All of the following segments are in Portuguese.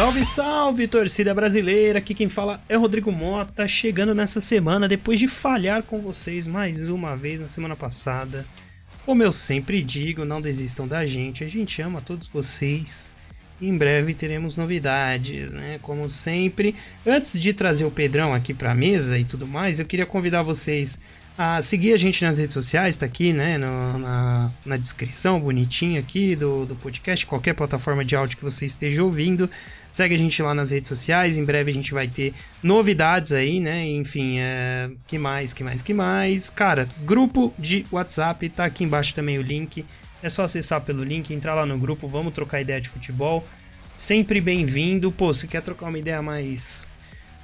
Salve, salve, torcida brasileira! Aqui quem fala é Rodrigo Mota, chegando nessa semana depois de falhar com vocês mais uma vez na semana passada. Como eu sempre digo, não desistam da gente, a gente ama todos vocês. Em breve teremos novidades, né? Como sempre. Antes de trazer o Pedrão aqui para a mesa e tudo mais, eu queria convidar vocês a seguir a gente nas redes sociais, tá aqui, né, no, na, na descrição, bonitinho aqui do, do podcast, qualquer plataforma de áudio que você esteja ouvindo. Segue a gente lá nas redes sociais, em breve a gente vai ter novidades aí, né? Enfim, é... que mais, que mais, que mais? Cara, grupo de WhatsApp, tá aqui embaixo também o link. É só acessar pelo link, entrar lá no grupo, vamos trocar ideia de futebol. Sempre bem-vindo. Pô, se quer trocar uma ideia mais.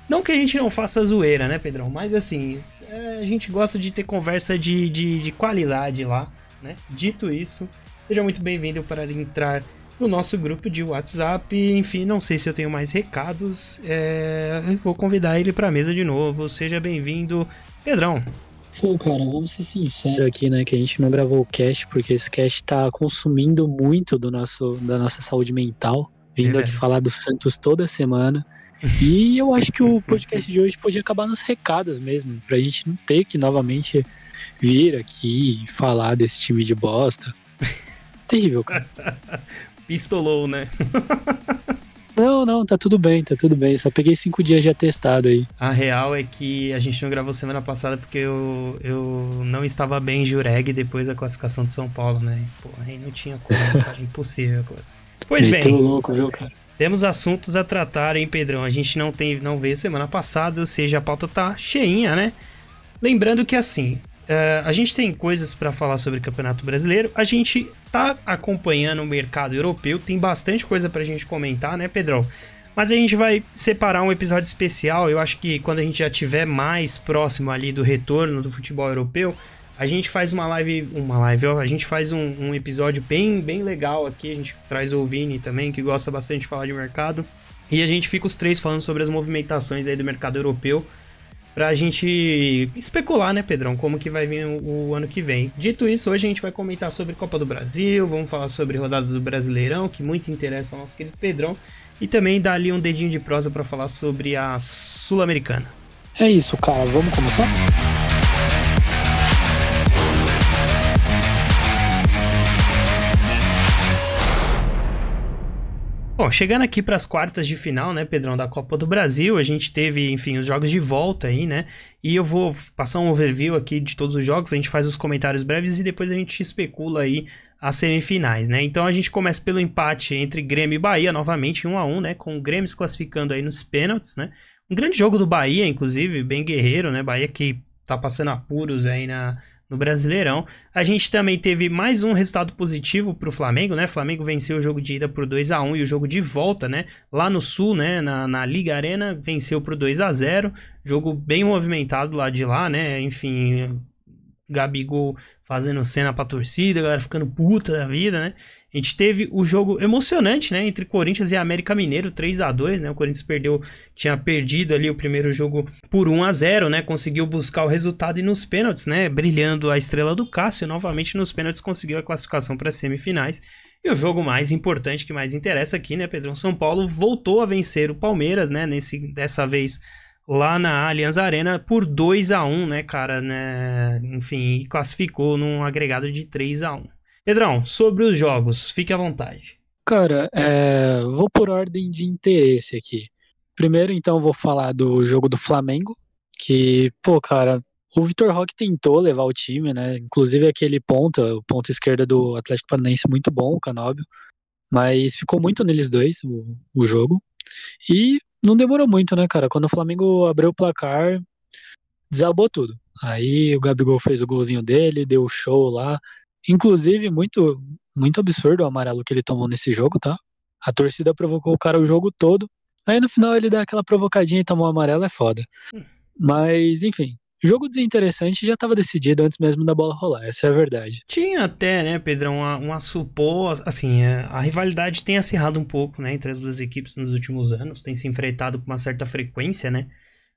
Não que a gente não faça zoeira, né, Pedrão? Mas assim, é, a gente gosta de ter conversa de, de, de qualidade lá, né? Dito isso, seja muito bem-vindo para entrar no nosso grupo de WhatsApp. Enfim, não sei se eu tenho mais recados. É, vou convidar ele para a mesa de novo. Seja bem-vindo, Pedrão. Pô, cara, vamos ser sinceros aqui, né? Que a gente não gravou o cast porque esse cast tá consumindo muito do nosso, da nossa saúde mental. Vindo aqui falar do Santos toda semana. E eu acho que o podcast de hoje podia acabar nos recados mesmo, pra gente não ter que novamente vir aqui e falar desse time de bosta. Terrível, cara. Pistolou, né? Não, não, tá tudo bem, tá tudo bem. Só peguei cinco dias de atestado aí. A real é que a gente não gravou semana passada porque eu, eu não estava bem em Jureg depois da classificação de São Paulo, né? Pô, aí não tinha como, cara, impossível a classe. Pois bem. louco, viu, cara? Temos assuntos a tratar, hein, Pedrão? A gente não tem, não veio semana passada, ou seja, a pauta tá cheinha, né? Lembrando que assim, uh, a gente tem coisas para falar sobre o Campeonato Brasileiro, a gente tá acompanhando o mercado europeu, tem bastante coisa pra gente comentar, né, Pedrão? Mas a gente vai separar um episódio especial. Eu acho que quando a gente já tiver mais próximo ali do retorno do futebol europeu, a gente faz uma live, uma live, ó, a gente faz um, um, episódio bem, bem legal aqui. A gente traz o Vini também, que gosta bastante de falar de mercado. E a gente fica os três falando sobre as movimentações aí do mercado europeu. Pra gente especular, né, Pedrão, como que vai vir o, o ano que vem. Dito isso, hoje a gente vai comentar sobre Copa do Brasil, vamos falar sobre rodada do Brasileirão, que muito interessa ao nosso querido Pedrão. E também dar ali um dedinho de prosa para falar sobre a Sul-Americana. É isso, cara. Vamos começar? Bom, chegando aqui para as quartas de final, né, Pedrão, da Copa do Brasil, a gente teve, enfim, os jogos de volta aí, né? E eu vou passar um overview aqui de todos os jogos, a gente faz os comentários breves e depois a gente especula aí as semifinais, né? Então a gente começa pelo empate entre Grêmio e Bahia, novamente 1 a 1, né, com o Grêmio se classificando aí nos pênaltis, né? Um grande jogo do Bahia, inclusive, bem guerreiro, né? Bahia que tá passando apuros aí na no Brasileirão. A gente também teve mais um resultado positivo para o Flamengo, né? Flamengo venceu o jogo de ida por 2 a 1 e o jogo de volta, né? Lá no Sul, né? Na, na Liga Arena, venceu por 2 a 0 Jogo bem movimentado lá de lá, né? Enfim, Gabigol fazendo cena pra torcida, a galera ficando puta da vida, né? A gente teve o jogo emocionante, né, entre Corinthians e América Mineiro, 3 a 2, né? O Corinthians perdeu, tinha perdido ali o primeiro jogo por 1 a 0, né? Conseguiu buscar o resultado e nos pênaltis, né, brilhando a estrela do Cássio, novamente nos pênaltis conseguiu a classificação para as semifinais. E o jogo mais importante que mais interessa aqui, né, Pedrão São Paulo voltou a vencer o Palmeiras, né, nesse dessa vez lá na Allianz Arena por 2 a 1 né, cara, né? Enfim, classificou num agregado de 3 a 1 Pedrão, sobre os jogos, fique à vontade. Cara, é, vou por ordem de interesse aqui. Primeiro, então, vou falar do jogo do Flamengo, que, pô, cara, o Vitor Roque tentou levar o time, né? Inclusive aquele ponta, o ponto esquerda do Atlético Paranaense muito bom, o Canóbio. Mas ficou muito neles dois o, o jogo. E não demorou muito, né, cara? Quando o Flamengo abriu o placar, desabou tudo. Aí o Gabigol fez o golzinho dele, deu o show lá. Inclusive, muito, muito absurdo o amarelo que ele tomou nesse jogo, tá? A torcida provocou o cara o jogo todo. Aí no final ele dá aquela provocadinha e tomou o amarelo, é foda. Hum. Mas, enfim, jogo desinteressante já estava decidido antes mesmo da bola rolar, essa é a verdade. Tinha até, né, Pedrão, uma, uma supor, assim, a, é, a, rivalidade tem acirrado um pouco, né, entre as duas equipes nos últimos anos, tem se enfrentado com uma certa frequência, né,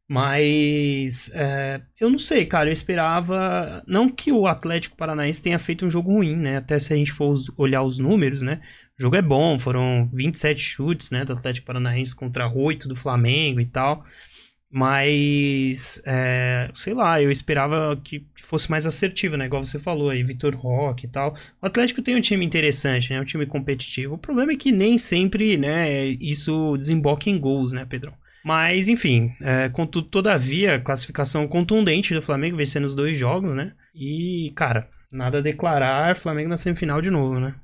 Mas é, eu não sei, cara. Eu esperava. Não que o Atlético Paranaense tenha feito um jogo ruim, né? Até se a gente for olhar os números, né? O jogo é bom, foram 27 chutes, né? Do Atlético Paranaense contra 8 do Flamengo e tal. Mas, é, sei lá, eu esperava que fosse mais assertivo, né? Igual você falou aí, Vitor Roque e tal. O Atlético tem um time interessante, né? Um time competitivo. O problema é que nem sempre, né, isso desemboca em gols, né, Pedrão? Mas, enfim, é, contudo, todavia, classificação contundente do Flamengo, vencendo os dois jogos, né? E, cara, nada a declarar, Flamengo na semifinal de novo, né?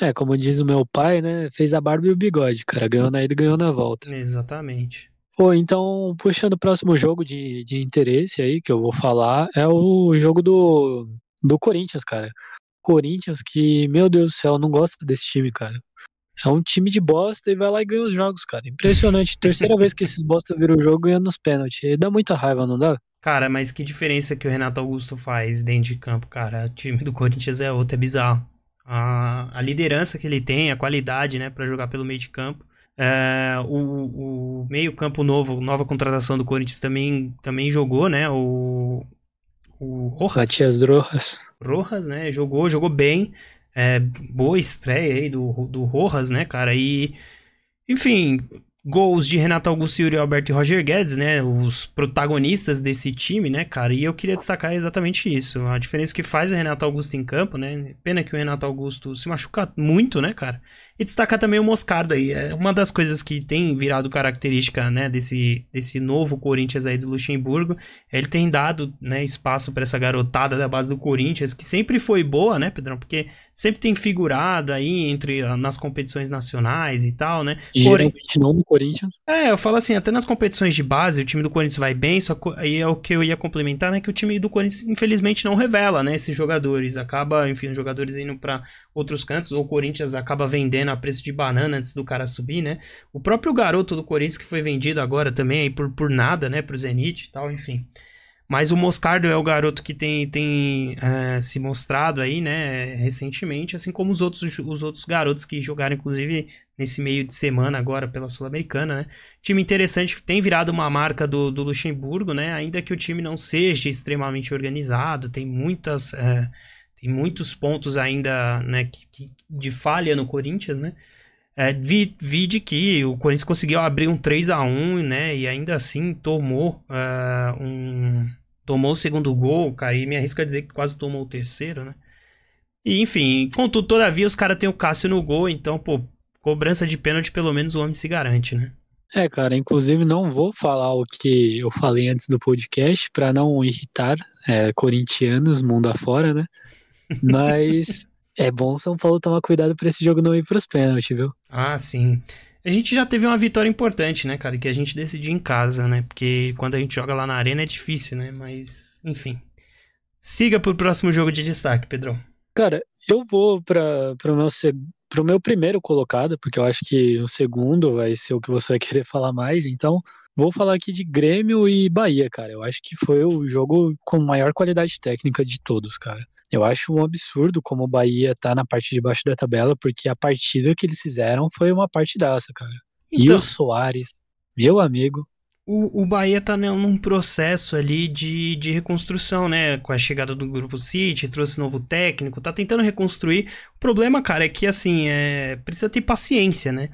É, como diz o meu pai, né? Fez a barba e o bigode, cara. Ganhou na ida e ganhou na volta. Exatamente. Pô, então, puxando o próximo jogo de, de interesse aí, que eu vou falar, é o jogo do, do Corinthians, cara. Corinthians que, meu Deus do céu, não gosto desse time, cara. É um time de bosta e vai lá e ganha os jogos, cara. Impressionante. Terceira vez que esses bosta viram o jogo ganhando nos pênaltis. E dá muita raiva, não dá? Cara, mas que diferença que o Renato Augusto faz dentro de campo, cara. O time do Corinthians é outro, é bizarro. A, a liderança que ele tem, a qualidade, né, para jogar pelo meio de campo. É, o, o meio-campo novo, nova contratação do Corinthians também, também jogou, né? O, o Rojas. Matias Rojas. Rojas, né? Jogou, jogou bem. É, boa estreia aí do, do Rojas, né, cara? E, enfim, gols de Renato Augusto, Yuri Alberto e Roger Guedes, né? Os protagonistas desse time, né, cara? E eu queria destacar exatamente isso. A diferença que faz o Renato Augusto em campo, né? Pena que o Renato Augusto se machuca muito, né, cara? E destacar também o Moscardo aí. É uma das coisas que tem virado característica, né, desse, desse novo Corinthians aí do Luxemburgo. Ele tem dado, né, espaço para essa garotada da base do Corinthians, que sempre foi boa, né, Pedrão? Porque sempre tem figurado aí entre nas competições nacionais e tal, né? E Porém, não no Corinthians. É, eu falo assim, até nas competições de base, o time do Corinthians vai bem, só que aí é o que eu ia complementar, né, que o time do Corinthians infelizmente não revela, né, esses jogadores, acaba, enfim, os jogadores indo para outros cantos, ou o Corinthians acaba vendendo a preço de banana antes do cara subir, né? O próprio garoto do Corinthians que foi vendido agora também aí por, por nada, né, pro Zenit e tal, enfim. Mas o Moscardo é o garoto que tem, tem é, se mostrado aí, né, recentemente, assim como os outros, os outros garotos que jogaram, inclusive, nesse meio de semana agora pela Sul-Americana, né. Time interessante, tem virado uma marca do, do Luxemburgo, né, ainda que o time não seja extremamente organizado, tem muitas... É, tem muitos pontos ainda, né, que, que, de falha no Corinthians, né, é, vi, vi de que o Corinthians conseguiu abrir um 3 a 1 né? E ainda assim tomou uh, um. Tomou o segundo gol, cara. E me arrisca a dizer que quase tomou o terceiro, né? E enfim, contudo, todavia, os caras têm o Cássio no gol, então, pô, cobrança de pênalti, pelo menos o homem se garante, né? É, cara, inclusive não vou falar o que eu falei antes do podcast para não irritar é, corintianos mundo afora, né? Mas é bom São Paulo tomar cuidado para esse jogo não ir pros pênaltis, viu? Ah, sim. A gente já teve uma vitória importante, né, cara? Que a gente decidiu em casa, né? Porque quando a gente joga lá na arena é difícil, né? Mas, enfim. Siga pro próximo jogo de destaque, Pedro. Cara, eu vou para pro meu pro meu primeiro colocado, porque eu acho que o segundo vai ser o que você vai querer falar mais, então vou falar aqui de Grêmio e Bahia, cara. Eu acho que foi o jogo com maior qualidade técnica de todos, cara. Eu acho um absurdo como o Bahia tá na parte de baixo da tabela, porque a partida que eles fizeram foi uma partidaça, cara. Então, e o Soares, meu amigo. O, Bahia tá num processo ali de, de reconstrução, né? Com a chegada do Grupo City, trouxe novo técnico, tá tentando reconstruir. O problema, cara, é que assim, é, precisa ter paciência, né?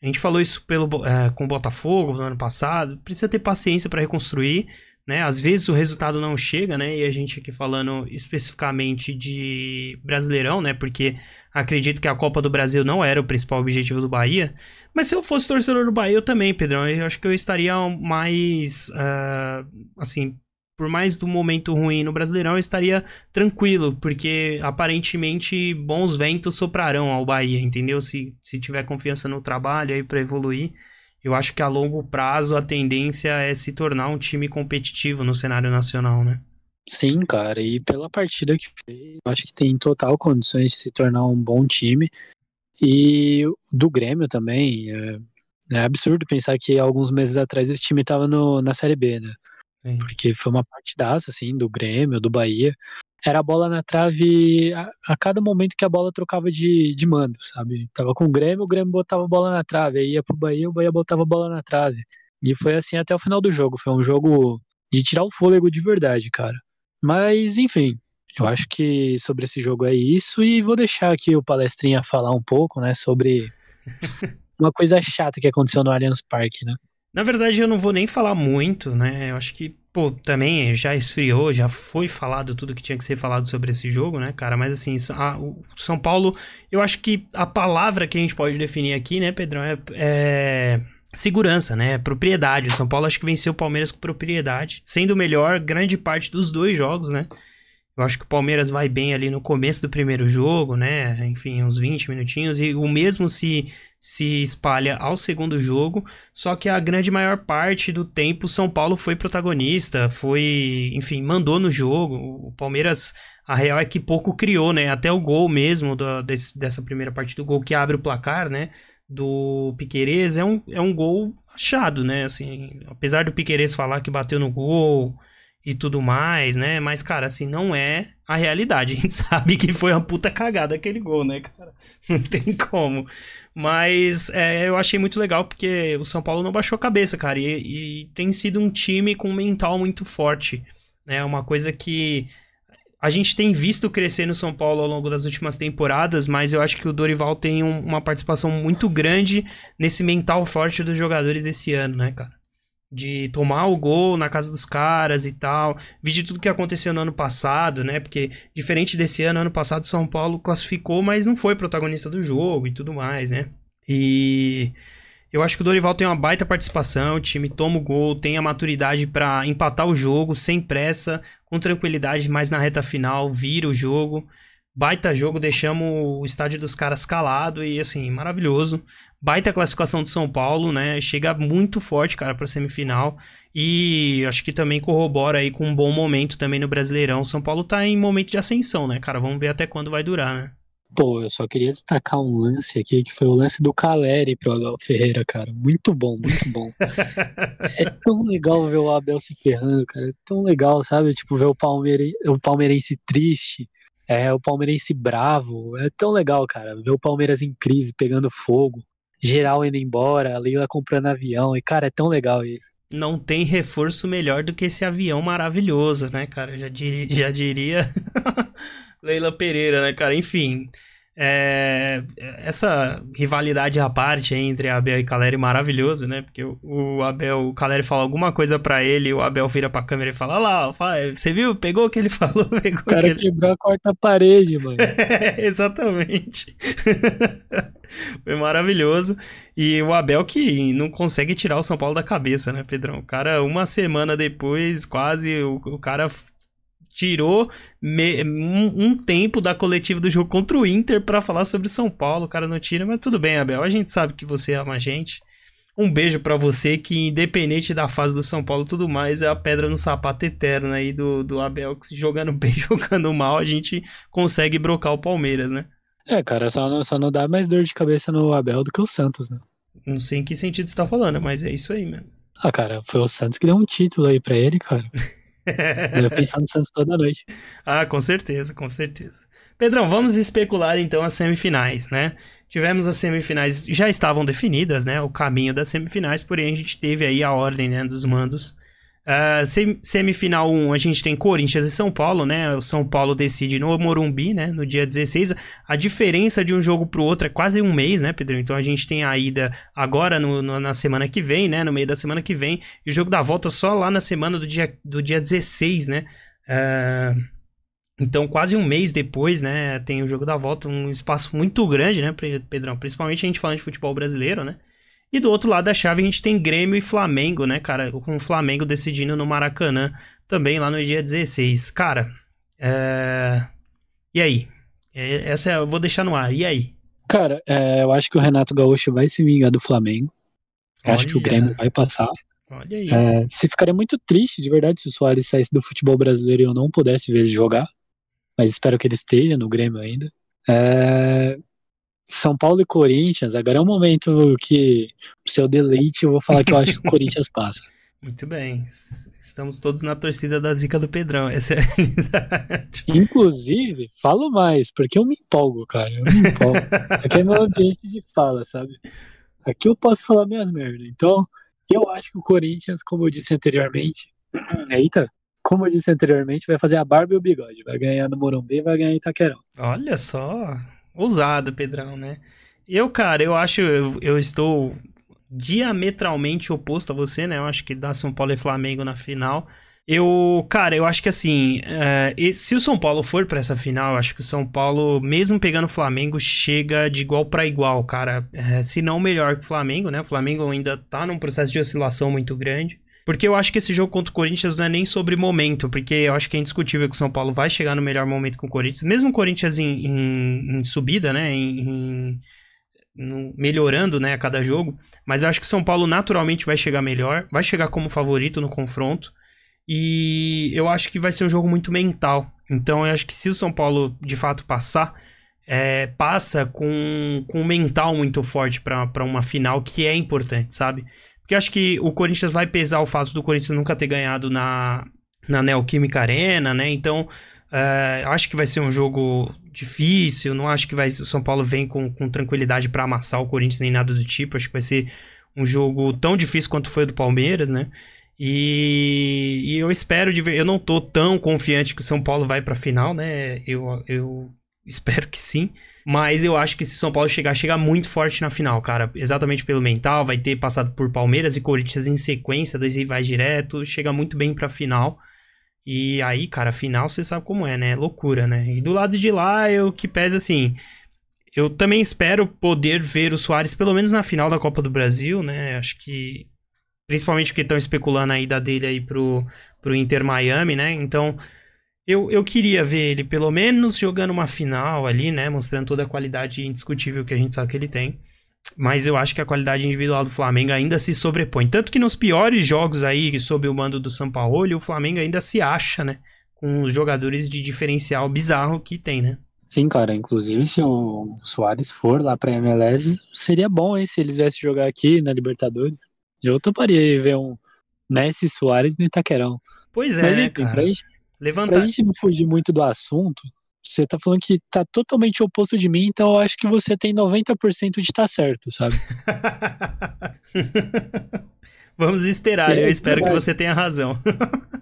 A gente falou isso pelo, é, com o Botafogo no ano passado. Precisa ter paciência para reconstruir né? Às vezes o resultado não chega, né? E a gente aqui falando especificamente de Brasileirão, né? Porque acredito que a Copa do Brasil não era o principal objetivo do Bahia. Mas se eu fosse torcedor do Bahia, eu também, Pedrão. Eu acho que eu estaria mais, uh, assim, por mais do momento ruim no Brasileirão, eu estaria tranquilo, porque aparentemente bons ventos soprarão ao Bahia, entendeu? Se, se tiver confiança no trabalho aí para evoluir eu acho que a longo prazo a tendência é se tornar um time competitivo no cenário nacional, né? Sim, cara, e pela partida que fez, acho que tem total condições de se tornar um bom time. E do Grêmio também, é, é absurdo pensar que alguns meses atrás esse time estava na Série B, né? Sim. Porque foi uma partidaça, assim, do Grêmio, do Bahia era a bola na trave a, a, cada momento que a bola trocava de, de mando, sabe? Tava com o Grêmio, o Grêmio botava a bola na trave, aí ia pro Bahia, o Bahia botava a bola na trave. E foi assim até o final do jogo. Foi um jogo de tirar o fôlego de verdade, cara. Mas, enfim, eu acho que sobre esse jogo é isso. E vou deixar aqui o palestrinha falar um pouco, né, sobre uma coisa chata que aconteceu no Allianz Parque, né? Na verdade, eu não vou nem falar muito, né? Eu acho que, pô, também já esfriou, já foi falado tudo que tinha que ser falado sobre esse jogo, né, cara? Mas assim, a, o São Paulo, eu acho que a palavra que a gente pode definir aqui, né, Pedrão, é, é segurança, né? Propriedade. O São Paulo acho que venceu o Palmeiras com propriedade, sendo o melhor grande parte dos dois jogos, né? Eu acho que o Palmeiras vai bem ali no começo do primeiro jogo, né? Enfim, uns 20 minutinhos. E o mesmo se, se espalha ao segundo jogo. Só que a grande maior parte do tempo, São Paulo foi protagonista, foi, enfim, mandou no jogo. O Palmeiras, a real é que pouco criou, né? Até o gol mesmo do, desse, dessa primeira parte do gol que abre o placar, né? Do Piquerez é um, é um gol achado, né? Assim, apesar do Piquerez falar que bateu no gol e tudo mais, né? Mas, cara, assim, não é a realidade. A gente sabe que foi uma puta cagada aquele gol, né, cara? Não tem como. Mas é, eu achei muito legal porque o São Paulo não baixou a cabeça, cara. E, e tem sido um time com um mental muito forte. É né? uma coisa que a gente tem visto crescer no São Paulo ao longo das últimas temporadas, mas eu acho que o Dorival tem um, uma participação muito grande nesse mental forte dos jogadores esse ano, né, cara? De tomar o gol na casa dos caras e tal. Vi de tudo que aconteceu no ano passado, né? Porque diferente desse ano, ano passado São Paulo classificou, mas não foi protagonista do jogo e tudo mais, né? E eu acho que o Dorival tem uma baita participação, o time toma o gol, tem a maturidade para empatar o jogo sem pressa, com tranquilidade, mas na reta final vira o jogo baita jogo, deixamos o estádio dos caras calado e assim, maravilhoso. Baita classificação de São Paulo, né? Chega muito forte, cara, para semifinal e acho que também corrobora aí com um bom momento também no Brasileirão. São Paulo tá em momento de ascensão, né, cara? Vamos ver até quando vai durar, né? Pô, eu só queria destacar um lance aqui, que foi o lance do Caleri pro Abel Ferreira, cara. Muito bom, muito bom. é tão legal ver o Abel se ferrando, cara. É tão legal, sabe? Tipo, ver o, o palmeirense triste é o palmeirense bravo. É tão legal, cara. Ver o Palmeiras em crise, pegando fogo, geral indo embora, a Leila comprando avião. E, cara, é tão legal isso. Não tem reforço melhor do que esse avião maravilhoso, né, cara? Já, dir, já diria Leila Pereira, né, cara? Enfim. É, essa rivalidade à parte entre Abel e Caleri é maravilhoso, né? Porque o, o Abel, o Caleri fala alguma coisa para ele, o Abel vira pra câmera e fala: lá, você viu? Pegou o que ele falou? Pegou o cara ele... quebrou a quarta parede, mano. é, exatamente. Foi maravilhoso. E o Abel que não consegue tirar o São Paulo da cabeça, né, Pedrão? O cara, uma semana depois, quase, o, o cara tirou me, um, um, tempo da coletiva do jogo contra o Inter para falar sobre São Paulo. O cara não tira, mas tudo bem, Abel. A gente sabe que você ama a gente. Um beijo para você que, independente da fase do São Paulo tudo mais, é a pedra no sapato eterno aí do, do Abel, que jogando bem, jogando mal, a gente consegue brocar o Palmeiras, né? É, cara, só não, só não dá mais dor de cabeça no Abel do que o Santos, né? Não sei em que sentido você tá falando, mas é isso aí, mano. Ah, cara, foi o Santos que deu um título aí pra ele, cara. Eu pensar no Santos toda noite. Ah, com certeza, com certeza. Pedrão, vamos especular então as semifinais, né? Tivemos as semifinais, já estavam definidas, né? O caminho das semifinais, porém a gente teve aí a ordem né, dos mandos Uh, semifinal 1, a gente tem Corinthians e São Paulo, né? O São Paulo decide no Morumbi, né? No dia 16. A diferença de um jogo pro outro é quase um mês, né, Pedro? Então a gente tem a ida agora no, no, na semana que vem, né? No meio da semana que vem. E o jogo da volta só lá na semana do dia, do dia 16, né? Uh, então, quase um mês depois, né? Tem o jogo da volta, um espaço muito grande, né, Pedrão? Principalmente a gente falando de futebol brasileiro, né? E do outro lado da chave a gente tem Grêmio e Flamengo, né, cara? Com o Flamengo decidindo no Maracanã também lá no dia 16. Cara, é... e aí? É, essa eu vou deixar no ar. E aí? Cara, é, eu acho que o Renato Gaúcho vai se vingar do Flamengo. Olha. Acho que o Grêmio vai passar. Olha aí. É, você ficaria muito triste, de verdade, se o Soares saísse do futebol brasileiro e eu não pudesse ver ele jogar. Mas espero que ele esteja no Grêmio ainda. É, são Paulo e Corinthians, agora é um momento que, pro seu deleite, eu vou falar que eu acho que o Corinthians passa. Muito bem. Estamos todos na torcida da zica do Pedrão. Essa é a realidade. Inclusive, falo mais, porque eu me empolgo, cara. Eu me empolgo. Aqui é meu ambiente de fala, sabe? Aqui eu posso falar minhas merdas. Então, Eu acho que o Corinthians, como eu disse anteriormente, eita, como eu disse anteriormente, vai fazer a barba e o bigode. Vai ganhar no Morumbi e vai ganhar em Itaquerão. Olha só, ousado, Pedrão, né? Eu, cara, eu acho, eu, eu estou diametralmente oposto a você, né? Eu acho que dá São Paulo e Flamengo na final. Eu, cara, eu acho que assim, uh, se o São Paulo for para essa final, eu acho que o São Paulo, mesmo pegando o Flamengo, chega de igual para igual, cara. Uh, se não melhor que o Flamengo, né? O Flamengo ainda tá num processo de oscilação muito grande. Porque eu acho que esse jogo contra o Corinthians não é nem sobre momento, porque eu acho que é indiscutível que o São Paulo vai chegar no melhor momento com o Corinthians, mesmo o Corinthians em, em, em subida, né? Em, em, melhorando né, a cada jogo. Mas eu acho que o São Paulo naturalmente vai chegar melhor, vai chegar como favorito no confronto. E eu acho que vai ser um jogo muito mental. Então eu acho que se o São Paulo de fato passar, é, passa com, com um mental muito forte para uma final que é importante, sabe? Eu acho que o Corinthians vai pesar o fato do Corinthians nunca ter ganhado na, na Neoquímica Arena, né? Então é, acho que vai ser um jogo difícil. Não acho que vai, o São Paulo vem com, com tranquilidade para amassar o Corinthians nem nada do tipo. Acho que vai ser um jogo tão difícil quanto foi o do Palmeiras, né? E, e, eu espero de ver. Eu não tô tão confiante que o São Paulo vai pra final, né? Eu, eu espero que sim. Mas eu acho que se o São Paulo chegar, chega muito forte na final, cara. Exatamente pelo mental. Vai ter passado por Palmeiras e Corinthians em sequência, dois rivais direto. Chega muito bem pra final. E aí, cara, final você sabe como é, né? Loucura, né? E do lado de lá, eu que pesa assim. Eu também espero poder ver o Soares pelo menos na final da Copa do Brasil, né? Acho que Principalmente porque estão especulando a ida dele aí pro, pro Inter Miami, né? Então, eu, eu queria ver ele pelo menos jogando uma final ali, né? Mostrando toda a qualidade indiscutível que a gente sabe que ele tem. Mas eu acho que a qualidade individual do Flamengo ainda se sobrepõe. Tanto que nos piores jogos aí, sob o mando do São Paulo, o Flamengo ainda se acha, né? Com os jogadores de diferencial bizarro que tem, né? Sim, cara. Inclusive, se o Soares for lá pra MLS, seria bom, hein? Se eles viessem jogar aqui na Libertadores. Eu toparia ver um Messi Soares no Itaquerão. Pois é, Mas, enfim, cara. Pra gente, Levanta... pra gente não fugir muito do assunto, você tá falando que tá totalmente oposto de mim, então eu acho que você tem 90% de estar tá certo, sabe? Vamos esperar, é, eu espero que você tenha razão.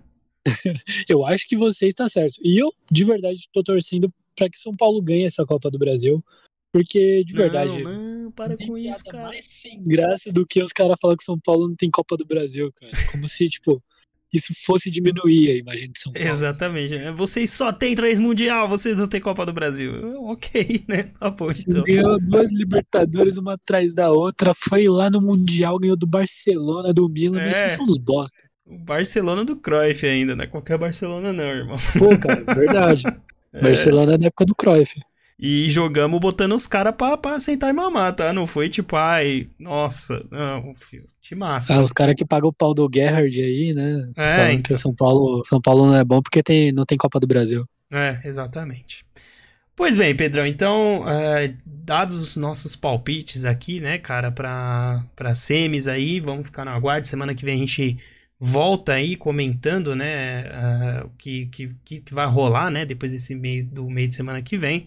eu acho que você está certo. E eu, de verdade, estou torcendo para que São Paulo ganhe essa Copa do Brasil. Porque, de verdade. Não, não, para com isso, cara. mais sem graça do que os caras falam que São Paulo não tem Copa do Brasil, cara. Como se, tipo, isso fosse diminuir a imagem de São Paulo. Exatamente. Assim. Vocês só têm três Mundial, vocês não têm Copa do Brasil. Ok, né? Tá bom, então. Ganhou duas Libertadores, uma atrás da outra. Foi lá no Mundial, ganhou do Barcelona, do Milan. É. Mas são uns bosta. O Barcelona do Cruyff ainda, não é qualquer Barcelona, não, irmão. Pô, cara, verdade. É. Barcelona é da época do Cruyff. E jogamos botando os caras pra, pra sentar e mamar, tá? Não foi tipo, ai, nossa, não, filho, te massa. Ah, os caras que pagam o pau do Gerrard aí, né? É, Falando então. que o São Paulo, São Paulo não é bom porque tem, não tem Copa do Brasil. É, exatamente. Pois bem, Pedrão, então, é, dados os nossos palpites aqui, né, cara, pra, pra semis aí, vamos ficar no aguardo. Semana que vem a gente volta aí comentando, né, uh, o que, que, que vai rolar, né, depois desse meio do meio de semana que vem.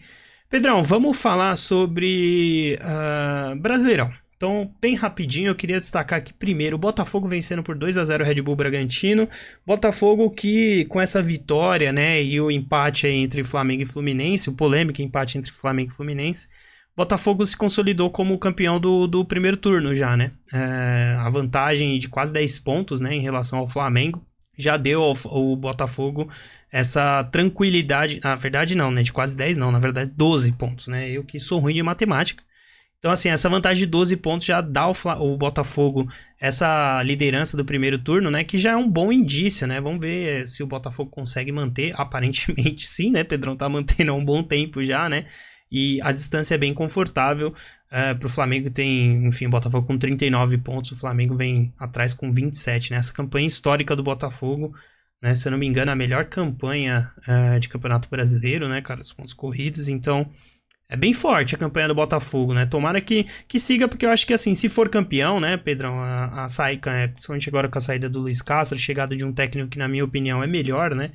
Pedrão, vamos falar sobre uh, Brasileirão. Então, bem rapidinho, eu queria destacar aqui primeiro o Botafogo vencendo por 2 a 0 o Red Bull Bragantino. Botafogo que com essa vitória, né, e o empate entre Flamengo e Fluminense, o polêmico empate entre Flamengo e Fluminense, Botafogo se consolidou como campeão do, do primeiro turno já, né? É, a vantagem de quase 10 pontos, né, em relação ao Flamengo já deu ao, ao, Botafogo essa tranquilidade. Na verdade, não, né? De quase 10, não. Na verdade, 12 pontos, né? Eu que sou ruim de matemática. Então, assim, essa vantagem de 12 pontos já dá ao, ao Botafogo essa liderança do primeiro turno, né? Que já é um bom indício, né? Vamos ver se o Botafogo consegue manter. Aparentemente, sim, né? Pedrão tá mantendo há um bom tempo já, né? e a distância é bem confortável. Uh, é, para o Flamengo tem, enfim, o Botafogo com 39 pontos, o Flamengo vem atrás com 27, né? Essa campanha histórica do Botafogo, né? Se eu não me engano, a melhor campanha uh, de campeonato brasileiro, né, cara? Os pontos corridos, então é bem forte a campanha do Botafogo, né? Tomara que, que siga, porque eu acho que assim, se for campeão, né, Pedrão, a, a saída, é, principalmente agora com a saída do Luiz Castro, a chegada de um técnico que, na minha opinião, é melhor, né?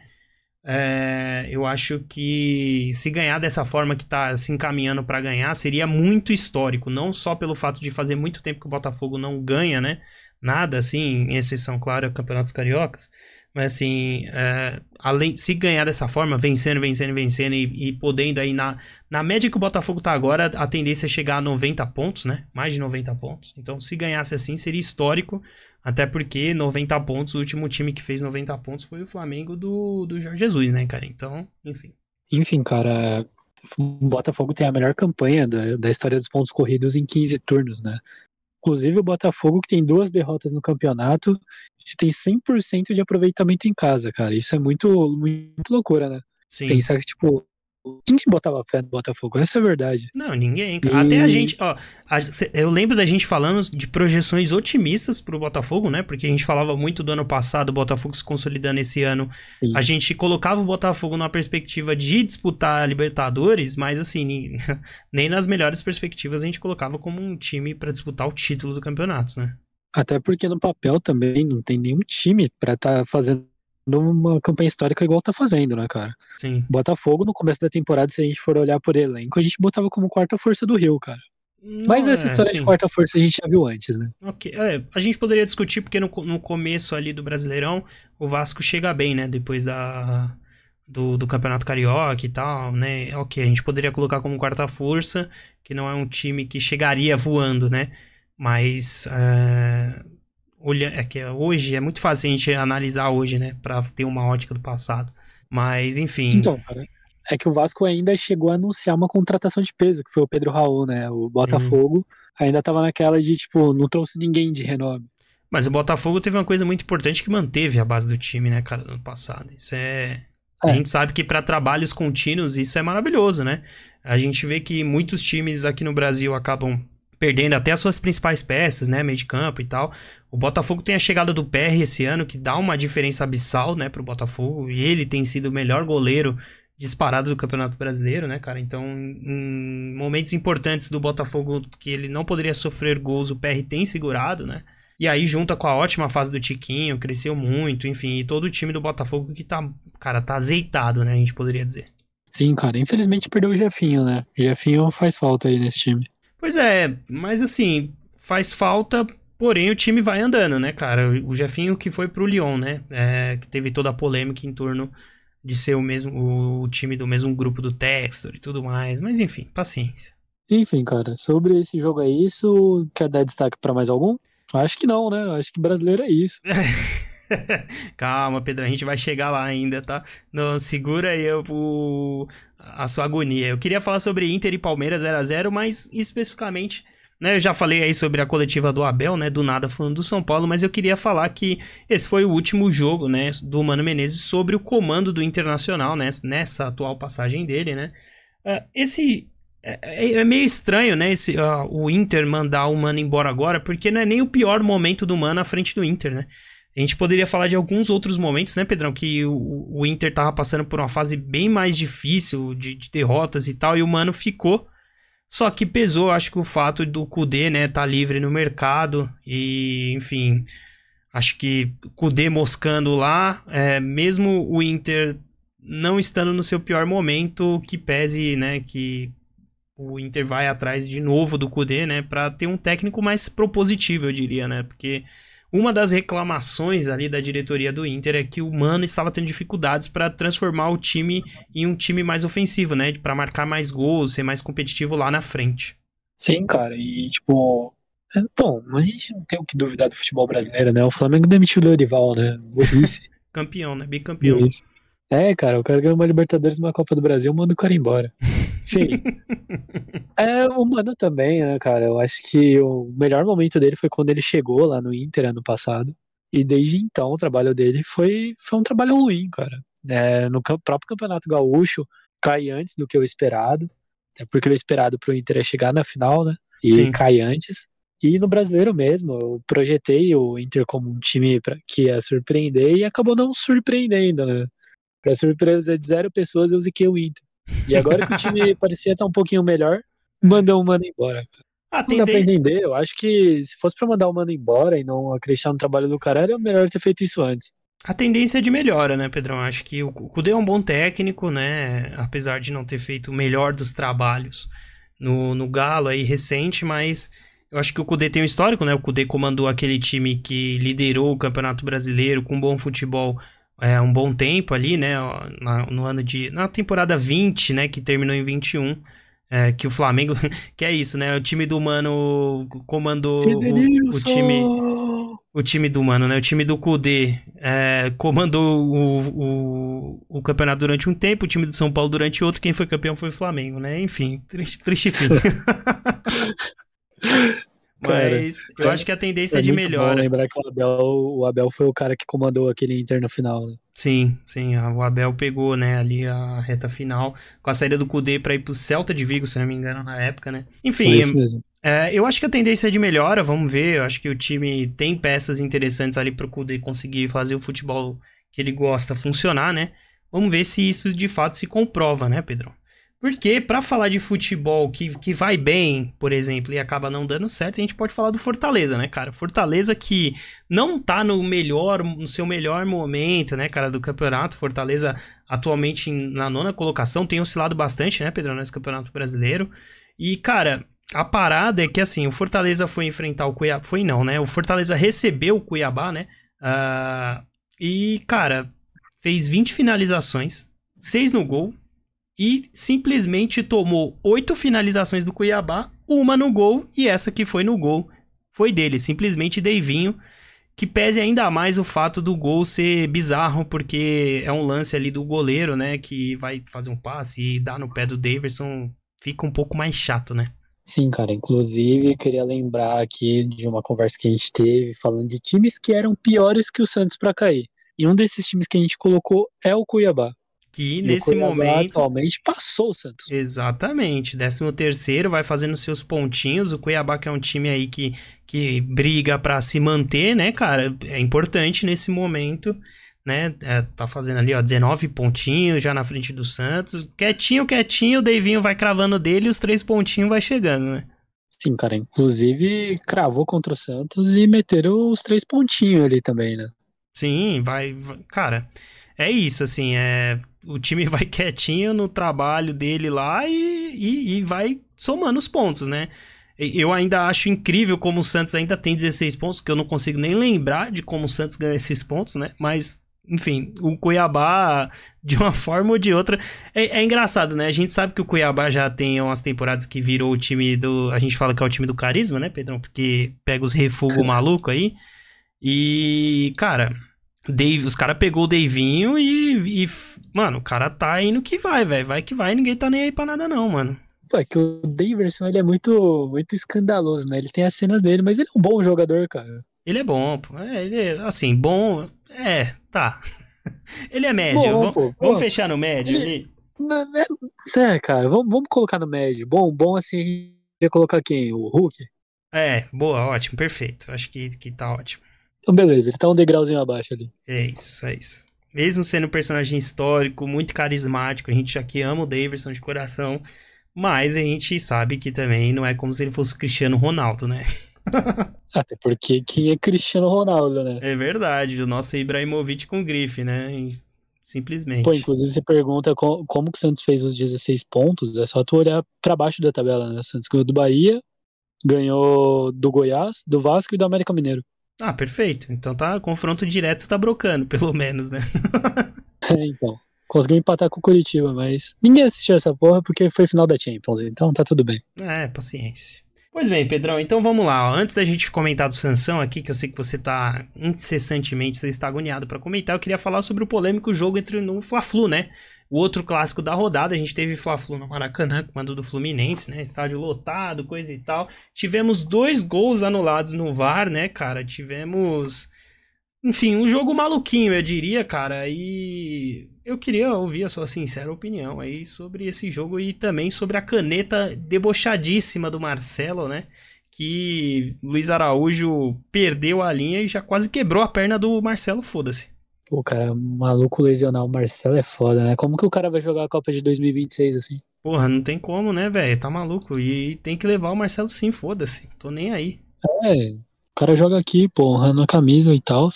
É, eu acho que se ganhar dessa forma que está se encaminhando para ganhar, seria muito histórico. Não só pelo fato de fazer muito tempo que o Botafogo não ganha, né? nada, assim, em exceção, claro, campeonatos cariocas. Mas assim, é, além, se ganhar dessa forma, vencendo, vencendo, vencendo e, e, podendo aí na, na média que o Botafogo tá agora, a tendência é chegar a 90 pontos, né? Mais de 90 pontos. Então, se ganhasse assim, seria histórico. Até porque 90 pontos, o último time que fez 90 pontos foi o Flamengo do, do Jorge Jesus, né, cara? Então, enfim. Enfim, cara, o Botafogo tem a melhor campanha da, da história dos pontos corridos em 15 turnos, né? Inclusive o Botafogo que tem duas derrotas no campeonato tem 100% de aproveitamento em casa, cara. Isso é muito, muito loucura, né? Sim. Pensar que, tipo, Ninguém botava fé no Botafogo, essa é a verdade. Não, ninguém. E... Até a gente, ó, a, eu lembro da gente falando de projeções otimistas pro Botafogo, né? Porque a gente falava muito do ano passado, o Botafogo se consolidando esse ano. Sim. A gente colocava o Botafogo numa perspectiva de disputar a Libertadores, mas assim, nem, nem nas melhores perspectivas a gente colocava como um time para disputar o título do campeonato, né? Até porque no papel também não tem nenhum time para estar tá fazendo numa campanha histórica igual tá fazendo, né, cara? Sim. Botafogo, no começo da temporada, se a gente for olhar por elenco, a gente botava como quarta força do Rio, cara. Não, Mas essa é, história sim. de quarta força a gente já viu antes, né? Ok. É, a gente poderia discutir porque no, no começo ali do Brasileirão, o Vasco chega bem, né? Depois da, do, do Campeonato Carioca e tal, né? Ok, a gente poderia colocar como quarta força, que não é um time que chegaria voando, né? Mas é, olha, é que hoje é muito fácil a gente analisar hoje, né, para ter uma ótica do passado. Mas enfim. Então, cara, é que o Vasco ainda chegou a anunciar uma contratação de peso, que foi o Pedro Raul, né? O Botafogo Sim. ainda tava naquela de tipo, não trouxe ninguém de renome. Mas o Botafogo teve uma coisa muito importante que manteve a base do time, né, cara, no passado. Isso é é. A gente sabe que para trabalhos contínuos isso é maravilhoso, né? A gente vê que muitos times aqui no Brasil acabam perdendo até as suas principais peças, né, meio de campo e tal. O Botafogo tem a chegada do PR esse ano, que dá uma diferença abissal, né, pro Botafogo, e ele tem sido o melhor goleiro disparado do Campeonato Brasileiro, né, cara? Então, em momentos importantes do Botafogo que ele não poderia sofrer gols, o PR tem segurado, né? E aí, junta com a ótima fase do Tiquinho, cresceu muito, enfim, e todo o time do Botafogo que tá, cara, tá azeitado, né, a gente poderia dizer. Sim, cara, infelizmente perdeu o Jefinho, né? O Jefinho faz falta aí nesse time. Pois é, mas assim, faz falta, porém o time vai andando, né, cara? O Jefinho que foi pro Lyon, né? É, que teve toda a polêmica em torno de ser o mesmo o time do mesmo grupo do Textor e tudo mais, mas enfim, paciência. Enfim, cara, sobre esse jogo é isso, quer dar destaque para mais algum? Acho que não, né? Acho que brasileiro é isso. Calma, Pedro, a gente vai chegar lá ainda, tá? Não, segura aí o, a sua agonia. Eu queria falar sobre Inter e Palmeiras 0 a 0 mas especificamente, né, eu já falei aí sobre a coletiva do Abel, né, do nada falando do São Paulo, mas eu queria falar que esse foi o último jogo, né, do Mano Menezes sobre o comando do Internacional, né, nessa atual passagem dele, né. Uh, esse é, é, é, meio estranho, né, esse, uh, o Inter mandar o Mano embora agora, porque não é nem o pior momento do Mano à frente do Inter, né. A gente poderia falar de alguns outros momentos, né, Pedrão? Que o, o Inter tava passando por uma fase bem mais difícil de, de, derrotas e tal, e o Mano ficou. Só que pesou, acho que o fato do Kudê, né, tá livre no mercado e, enfim, acho que Kudê moscando lá, é, mesmo o Inter não estando no seu pior momento, que pese, né, que o Inter vai atrás de novo do Kudê, né, para ter um técnico mais propositivo, eu diria, né, porque uma das reclamações ali da diretoria do Inter é que o Mano estava tendo dificuldades para transformar o time em um time mais ofensivo, né? Para marcar mais gols, ser mais competitivo lá na frente. Sim, cara, e tipo. É, bom, a gente não tem o que duvidar do futebol brasileiro, né? O Flamengo demitiu o Dorival, né? Campeão, né? Bicampeão. Isso. É, cara, o cara ganhou uma Libertadores e uma Copa do Brasil, manda o cara embora. Enfim. é, o Mano também, né, cara? Eu acho que o melhor momento dele foi quando ele chegou lá no Inter ano passado. E desde então o trabalho dele foi, foi um trabalho ruim, cara. É, no próprio Campeonato Gaúcho, cai antes do que o esperado. Até porque o esperado pro Inter é chegar na final, né? E Sim. cai antes. E no brasileiro mesmo, eu projetei o Inter como um time pra, que ia surpreender e acabou não surpreendendo, né? Pra surpresa de zero pessoas, eu ziquei o Inter. E agora que o time parecia estar um pouquinho melhor, mandou o Mano embora. Ah, não dá pra entender. Eu acho que se fosse pra mandar o Mano embora e não acreditar no trabalho do cara, era melhor ter feito isso antes. A tendência é de melhora, né, Pedrão? Acho que o Kudê é um bom técnico, né? Apesar de não ter feito o melhor dos trabalhos no, no Galo aí recente, mas eu acho que o Cudê tem um histórico, né? O Cudê comandou aquele time que liderou o Campeonato Brasileiro com bom futebol é, um bom tempo ali, né? no ano de. Na temporada 20, né? Que terminou em 21. É, que o Flamengo. Que é isso, né? O time do Mano comandou o, o, time. O time do Mano, né? O time do Kudê é, comandou o, o, o, campeonato durante um tempo, o time do São Paulo durante outro. Quem foi campeão foi o Flamengo, né? Enfim, triste, triste fim. Mas cara, eu acho que a tendência é, é de melhor. Bom lembrar que o Abel, o Abel foi o cara que comandou aquele Inter no final. Né? Sim, sim. O Abel pegou, né, ali a reta final com a saída do Cudê para ir pro Celta de Vigo, se não me engano, na época, né? Enfim, é, eu acho que a tendência é de melhora, vamos ver. Eu acho que o time tem peças interessantes ali pro Cudê conseguir fazer o futebol que ele gosta funcionar, né? Vamos ver se isso de fato se comprova, né, Pedro? Porque para falar de futebol que, que vai bem, por exemplo, e acaba não dando certo, a gente pode falar do Fortaleza, né, cara? Fortaleza que não tá no melhor, no seu melhor momento, né, cara, do campeonato. Fortaleza atualmente na nona colocação, tem oscilado bastante, né, Pedro, nesse campeonato brasileiro. E, cara, a parada é que assim, o Fortaleza foi enfrentar o Cuiabá. Foi não, né? O Fortaleza recebeu o Cuiabá, né? Uh, e, cara, fez 20 finalizações, 6 no gol, e simplesmente tomou oito finalizações do Cuiabá, uma no gol e essa que foi no gol foi dele, simplesmente Deivinho, que pese ainda mais o fato do gol ser bizarro, porque é um lance ali do goleiro, né, que vai fazer um passe e dá no pé do Daverson, fica um pouco mais chato, né? Sim, cara, inclusive queria lembrar aqui de uma conversa que a gente teve falando de times que eram piores que o Santos para cair. E um desses times que a gente colocou é o Cuiabá que e nesse momento atualmente passou o Santos. Exatamente. 13 terceiro vai fazendo seus pontinhos. O Cuiabá que é um time aí que, que briga para se manter, né, cara? É importante nesse momento, né? É, tá fazendo ali, ó, 19 pontinhos já na frente do Santos. Quietinho, quietinho, o Deivinho vai cravando dele e os três pontinhos vai chegando, né? Sim, cara. Inclusive cravou contra o Santos e meteram os três pontinhos ali também, né? Sim, vai, vai cara. É isso, assim, é o time vai quietinho no trabalho dele lá e, e, e, vai somando os pontos, né? Eu ainda acho incrível como o Santos ainda tem 16 pontos, que eu não consigo nem lembrar de como o Santos ganhou esses pontos, né? Mas, enfim, o Cuiabá, de uma forma ou de outra. É, é engraçado, né? A gente sabe que o Cuiabá já tem umas temporadas que virou o time do. A gente fala que é o time do carisma, né, Pedrão? Porque pega os refugos malucos aí. E, cara, Dave, os caras pegou o Davinho e, e, Mano, o cara tá indo que vai, velho. Vai que vai, ninguém tá nem aí pra nada, não, mano. Pô, é que o Daverson, ele é muito, muito escandaloso, né? Ele tem a cena dele, mas ele é um bom jogador, cara. Ele é bom, pô. É, ele é, assim, bom. É, tá. ele é médio. Bom, vamos, vamos fechar no médio ele... ali? É, cara, vamos, vamos colocar no médio. Bom, bom assim, ia colocar quem? O Hulk? É, boa, ótimo, perfeito. Acho que, que tá ótimo. Então, beleza, ele tá um degrauzinho abaixo ali. É isso, é isso. Mesmo sendo um personagem histórico, muito carismático, a gente aqui ama o Davidson de coração, mas a gente sabe que também não é como se ele fosse o Cristiano Ronaldo, né? Até porque quem é Cristiano Ronaldo, né? É verdade, o nosso Ibrahimovic com grife, né? Simplesmente. Pô, inclusive você pergunta como, como que o Santos fez os 16 pontos, é só tu olhar para baixo da tabela, né? O Santos ganhou do Bahia, ganhou do Goiás, do Vasco e do América Mineiro. Ah, perfeito. Então tá, confronto direto tá brocando, pelo menos, né? é, então. Conseguiu empatar com o Curitiba, mas ninguém assistiu essa porra porque foi final da Champions, então tá tudo bem. É, paciência. Pois bem, Pedrão, então vamos lá. Antes da gente comentar do Sansão aqui, que eu sei que você tá incessantemente, você está agoniado para comentar, eu queria falar sobre o polêmico jogo entre no Fla-Flu, né? O outro clássico da rodada, a gente teve Fla-Flu no Maracanã, comando do Fluminense, né? Estádio lotado, coisa e tal. Tivemos dois gols anulados no VAR, né, cara? Tivemos. Enfim, um jogo maluquinho, eu diria, cara. E eu queria ouvir a sua sincera opinião aí sobre esse jogo e também sobre a caneta debochadíssima do Marcelo, né? Que Luiz Araújo perdeu a linha e já quase quebrou a perna do Marcelo, foda-se. Pô, cara, maluco lesionar o Marcelo é foda, né? Como que o cara vai jogar a Copa de 2026 assim? Porra, não tem como, né, velho? Tá maluco. E tem que levar o Marcelo sim, foda-se. Tô nem aí. É, o cara joga aqui, pô, honrando a camisa e tal.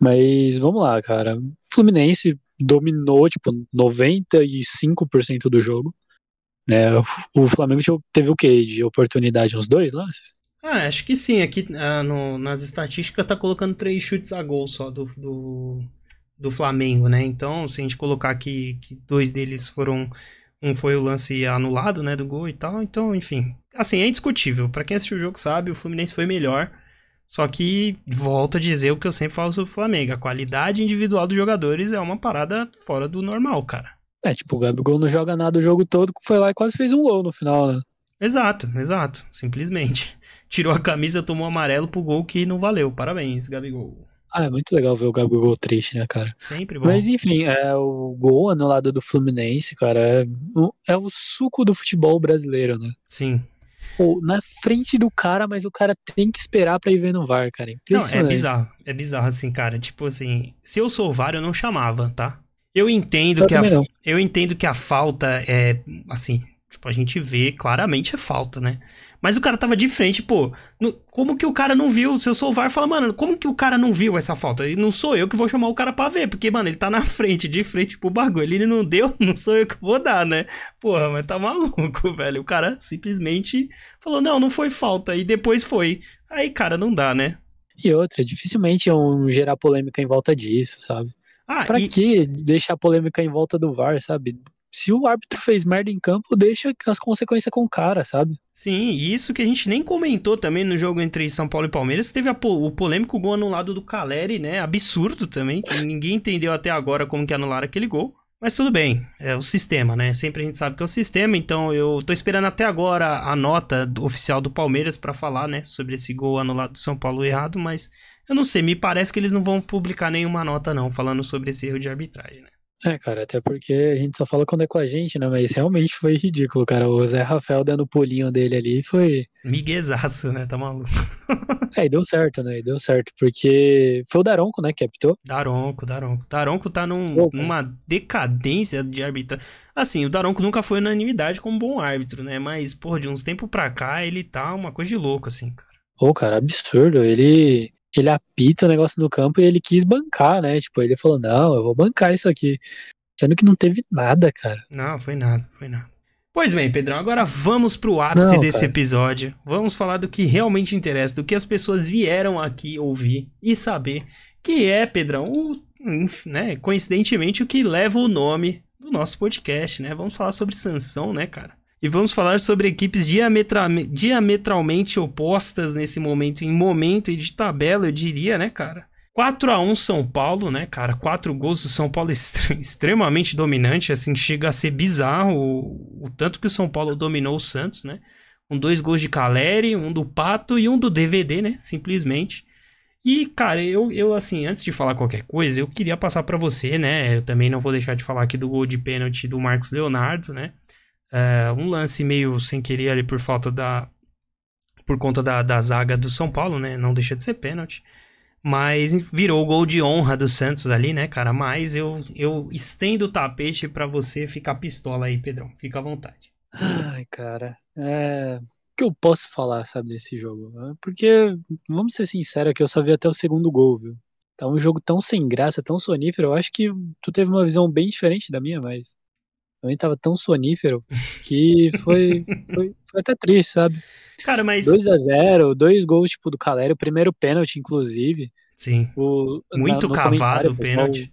Mas vamos lá, cara. Fluminense dominou, tipo, 95% do jogo. Né? O Flamengo teve o quê? De oportunidade uns dois lances? Ah, acho que sim. Aqui ah, no, nas estatísticas tá colocando três chutes a gol só do, do, do Flamengo, né? Então, se a gente colocar aqui que dois deles foram. Um foi o lance anulado, né? Do gol e tal. Então, enfim. Assim, é indiscutível. Para quem assistiu o jogo sabe, o Fluminense foi melhor. Só que volto a dizer o que eu sempre falo sobre o Flamengo. A qualidade individual dos jogadores é uma parada fora do normal, cara. É, tipo, o Gabigol não joga nada o jogo todo, foi lá e quase fez um gol no final, né? Exato, exato. Simplesmente. Tirou a camisa, tomou amarelo pro gol que não valeu. Parabéns, Gabigol. Ah, é muito legal ver o Gabigol triste, né, cara? Sempre bom. Mas enfim, é o gol anulado do Fluminense, cara, é, é o suco do futebol brasileiro, né? Sim. Pô, na frente do cara, mas o cara tem que esperar pra ir ver no VAR, cara. Não, é bizarro. É bizarro, assim, cara. Tipo assim, se eu sou o VAR, eu não chamava, tá? Eu entendo Eu que a, não. eu entendo que a falta é, assim, tipo, a gente vê claramente é falta, né? Mas o cara tava de frente, pô. no- como que o cara não viu? Se eu sou o VAR, fala, mano, como que o cara não viu essa falta? E não sou eu que vou chamar o cara pra ver, porque, mano, ele tá na frente, de frente pro bagulho. Ele não deu, não sou eu que vou dar, né? Porra, mas tá maluco, velho. O cara simplesmente falou, não, não foi falta. E depois foi. Aí, cara, não dá, né? E outra, dificilmente iam gerar polêmica em volta disso, sabe? Ah, Pra e, que deixar polêmica em volta do VAR, sabe? Se o árbitro fez merda em campo, deixa as consequências com o cara, sabe? Sim, e isso que a gente nem comentou também no jogo entre São Paulo e Palmeiras, teve po- o polêmico gol anulado do Caleri, né? Absurdo também, que ninguém entendeu até agora como que anularam aquele gol. Mas tudo bem, é o sistema, né? Sempre a gente sabe que é o sistema, então eu tô esperando até agora a nota do- oficial do Palmeiras pra falar, né, sobre esse gol anulado do São Paulo errado, mas eu não sei, me parece que eles não vão publicar nenhuma nota não, falando sobre esse erro de arbitragem, né? É, cara, até porque a gente só fala quando é com a gente, né? Mas realmente foi ridículo, cara. O Zé Rafael dando o pulinho dele ali foi. Miguezaço, né? Tá maluco. É, e deu certo, né? E deu certo, porque foi o Daronco, né, que apitou. Daronco, Daronco. Daronco tá num- numa decadência de arbitragem. Assim, o Daronco nunca foi unanimidade como bom árbitro, né? Mas, porra, de uns tempos pra cá, ele tá uma coisa de louco, assim, cara. Pô, cara, absurdo. Ele, ele apita o negócio no campo e ele quis bancar, né? Tipo, ele falou, não, eu vou bancar isso aqui. Sendo que não teve nada, cara. Não, foi nada, foi nada. Pois bem, Pedrão, agora vamos pro ápice Não, desse cara. episódio. Vamos falar do que realmente interessa, do que as pessoas vieram aqui ouvir e saber, que é, Pedrão, o, né, coincidentemente, o que leva o nome do nosso podcast, né? Vamos falar sobre Sansão, né, cara? E vamos falar sobre equipes diametra- diametralmente opostas nesse momento, em momento e de tabela, eu diria, né, cara? 4 a 1 São Paulo, né, cara? Quatro gols do São Paulo extre- extremamente dominante, assim, chega a ser bizarro o, o tanto que o São Paulo dominou o Santos, né? Com dois gols de Caleri, um do Pato e um do DVD, né? Simplesmente. E, cara, eu, eu assim, antes de falar qualquer coisa, eu queria passar pra você, né? Eu também não vou deixar de falar aqui do gol de pênalti do Marcos Leonardo, né? É, um lance meio sem querer ali por falta da. Por conta da, da zaga do São Paulo, né? Não deixa de ser pênalti. Mas virou o gol de honra do Santos ali, né, cara? Mas eu, eu estendo o tapete pra você ficar pistola aí, Pedrão. Fica à vontade. Ai, cara. É. O que eu posso falar, sabe, desse jogo? É Porque, vamos ser sinceros aqui, eu só vi até o segundo gol, viu? Tá um jogo tão sem graça, tão sonífero. Eu acho que tu teve uma visão bem diferente da minha, mas. Também tava tão sonífero que foi, foi, foi até triste, sabe? Cara, mas. 2 a 0 dois gols, tipo, do Caleri, o primeiro pênalti, inclusive. Sim. O, na- Muito no cavado o pênalti.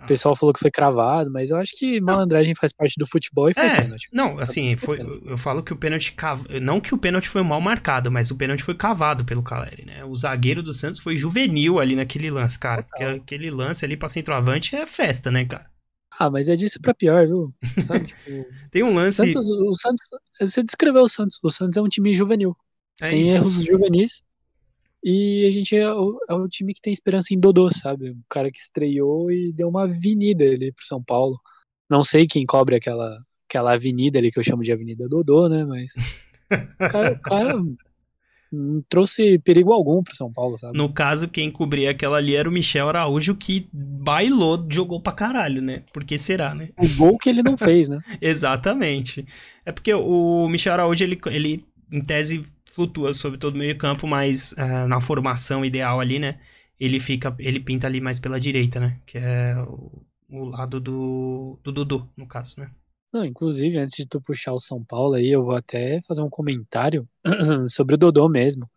O pessoal falou que foi cravado, mas eu acho que malandragem faz parte do futebol e foi É, pênalti. não, assim, foi, eu falo que o pênalti cav... não que o pênalti foi mal marcado, mas o pênalti foi cavado pelo Caleri, né? O zagueiro do Santos foi juvenil ali naquele lance, cara. Total. Porque Aquele lance ali pra centroavante é festa, né, cara? Ah, mas é disso pra pior, viu? Sabe, tipo, Tem um lance. Santos, o Santos, você descreveu o Santos. O Santos é um time juvenil. é tem isso. erros juvenis. E a gente é o, é o time que tem esperança em Dodô, sabe? O cara que estreou e deu uma avenida ali pro São Paulo. Não sei quem cobre aquela, aquela avenida ali que eu chamo de Avenida Dodô, né? Mas. O cara, o cara não trouxe perigo algum pro São Paulo, sabe? No caso, quem cobria aquela ali era o Michel Araújo, que bailou, jogou pra caralho, né? Por que será, né? O gol que ele não fez, né? Exatamente. É porque o Michel Araújo, ele, ele em tese, flutua sobre todo o meio campo, mas ah, na formação ideal ali, né? Ele fica, ele pinta ali mais pela direita, né? Que é o, o lado do, do Dudu, no caso, né? Não, inclusive, antes de tu puxar o São Paulo aí, eu vou até fazer um comentário sobre o Dodô mesmo.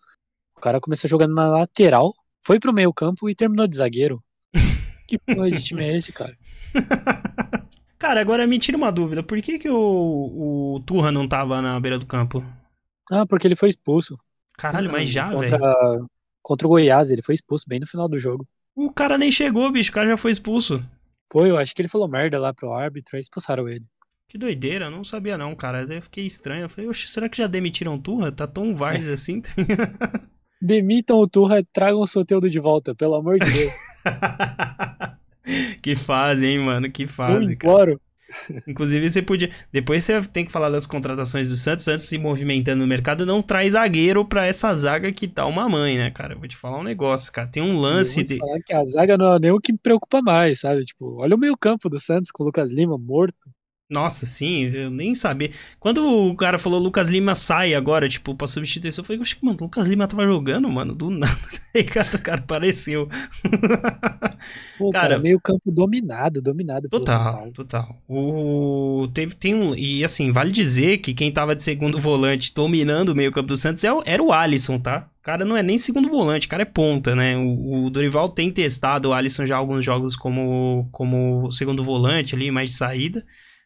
O cara começou jogando na lateral, foi pro meio campo e terminou de zagueiro. que porra de time é esse, cara? cara, agora me tira uma dúvida. Por que, que o, o Turra não tava na beira do campo? Ah, porque ele foi expulso. Caralho, mas já, velho. Contra o Goiás, ele foi expulso bem no final do jogo. O cara nem chegou, bicho, o cara já foi expulso. Foi, eu acho que ele falou merda lá pro árbitro, aí expulsaram ele. Que doideira, não sabia não, cara. Eu fiquei estranho. Eu falei, oxe, será que já demitiram o Turra? Tá tão várzea assim? Demitam o Turra, tragam o Soteudo de volta, pelo amor de Deus. que fase, hein, mano? Que fase, eu cara. Inclusive, você podia. Depois você tem que falar das contratações do Santos antes de se movimentando no mercado. Não traz zagueiro pra essa zaga que tá uma mãe, né, cara? vou te falar um negócio, cara. Tem um lance. Eu vou de... falar que a zaga não é nem o que me preocupa mais, sabe? Tipo, olha o meio-campo do Santos com o Lucas Lima morto. Nossa, sim, eu nem sabia. Quando o cara falou Lucas Lima sai agora, tipo, pra substituição, eu falei, mano, Lucas Lima tava jogando, mano, do nada. Aí, cara, o cara apareceu. Pô, cara, cara, meio campo dominado, dominado. Total, total. O... Teve, tem um... E assim, vale dizer que quem tava de segundo volante dominando o meio campo do Santos é era o Alisson, tá? O cara não é nem segundo volante, o cara é ponta, né? O, o Dorival tem testado o Alisson já alguns jogos como, como segundo volante ali, mais de saída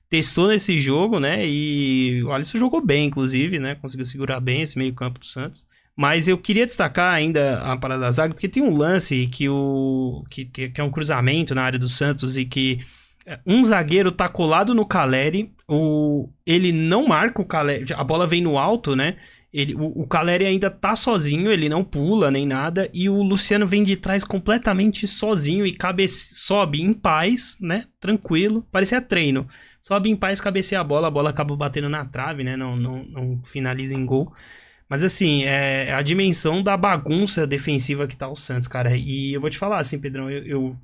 testou nesse jogo, né? E o Alisson jogou bem, inclusive, né? Conseguiu segurar bem esse meio-campo do Santos. Mas eu queria destacar ainda a parada da zaga, porque tem um lance que, o, que, que, é um cruzamento na área do Santos e que é, um zagueiro tá colado no Caleri, o, ele não marca o Caleri, a bola vem no alto, né? Ele, o, o Caleri ainda tá sozinho, ele não pula nem nada, e o Luciano vem de trás completamente sozinho e cabe, sobe em paz, né? Tranquilo, parecia treino sobe em paz, cabeceia a bola, a bola acaba batendo na trave, né? Não, não, não finaliza em gol. Mas assim, é a dimensão da bagunça defensiva que tá o Santos, cara. E eu vou te falar assim, Pedrão, eu, eu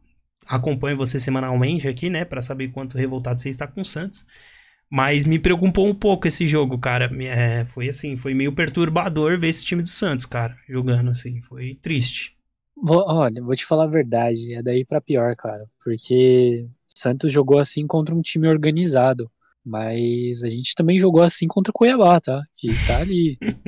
acompanho você semanalmente aqui, né, para saber quanto revoltado você está com o Santos. Mas me preocupou um pouco esse jogo, cara. É, foi assim, foi meio perturbador ver esse time do Santos, cara, jogando assim. Foi triste. Vou, olha, vou te falar a verdade, é daí para pior, cara. Porque Santos jogou assim contra um time organizado. Mas a gente também jogou assim contra o Cuiabá, tá? Que tá ali.